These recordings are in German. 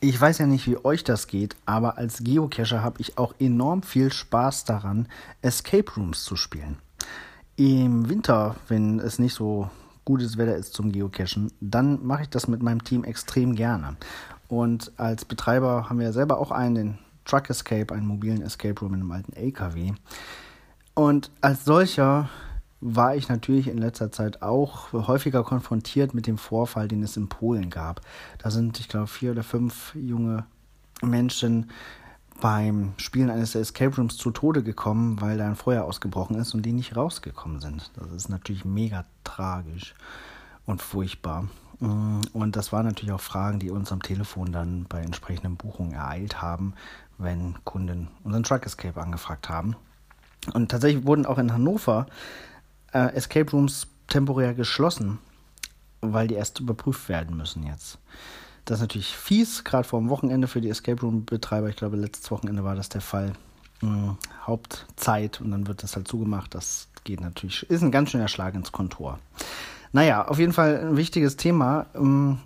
Ich weiß ja nicht, wie euch das geht, aber als Geocacher habe ich auch enorm viel Spaß daran, Escape Rooms zu spielen. Im Winter, wenn es nicht so gutes Wetter ist zum Geocachen, dann mache ich das mit meinem Team extrem gerne. Und als Betreiber haben wir selber auch einen, den Truck Escape, einen mobilen Escape Room in einem alten LKW. Und als solcher war ich natürlich in letzter Zeit auch häufiger konfrontiert mit dem Vorfall, den es in Polen gab. Da sind, ich glaube, vier oder fünf junge Menschen beim Spielen eines Escape Rooms zu Tode gekommen, weil da ein Feuer ausgebrochen ist und die nicht rausgekommen sind. Das ist natürlich mega tragisch und furchtbar. Mm, und das waren natürlich auch Fragen, die uns am Telefon dann bei entsprechenden Buchungen ereilt haben, wenn Kunden unseren Truck Escape angefragt haben. Und tatsächlich wurden auch in Hannover äh, Escape Rooms temporär geschlossen, weil die erst überprüft werden müssen jetzt. Das ist natürlich fies, gerade vor dem Wochenende für die Escape Room-Betreiber. Ich glaube, letztes Wochenende war das der Fall. Mhm, Hauptzeit und dann wird das halt zugemacht. Das geht natürlich, ist ein ganz schöner Schlag ins Kontor. Naja, auf jeden Fall ein wichtiges Thema. Ähm,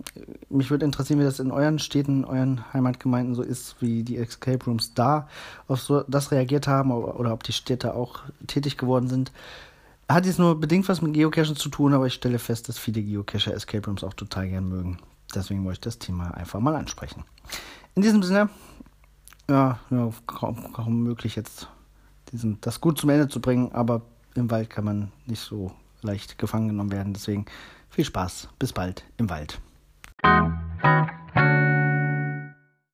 mich würde interessieren, wie das in euren Städten, euren Heimatgemeinden so ist, wie die Escape Rooms da auf so das reagiert haben oder ob die Städte auch tätig geworden sind. Hat jetzt nur bedingt was mit Geocachen zu tun, aber ich stelle fest, dass viele Geocacher Escape Rooms auch total gern mögen. Deswegen wollte ich das Thema einfach mal ansprechen. In diesem Sinne, ja, ja kaum, kaum möglich jetzt diesen, das gut zum Ende zu bringen, aber im Wald kann man nicht so leicht gefangen genommen werden. Deswegen viel Spaß. Bis bald im Wald.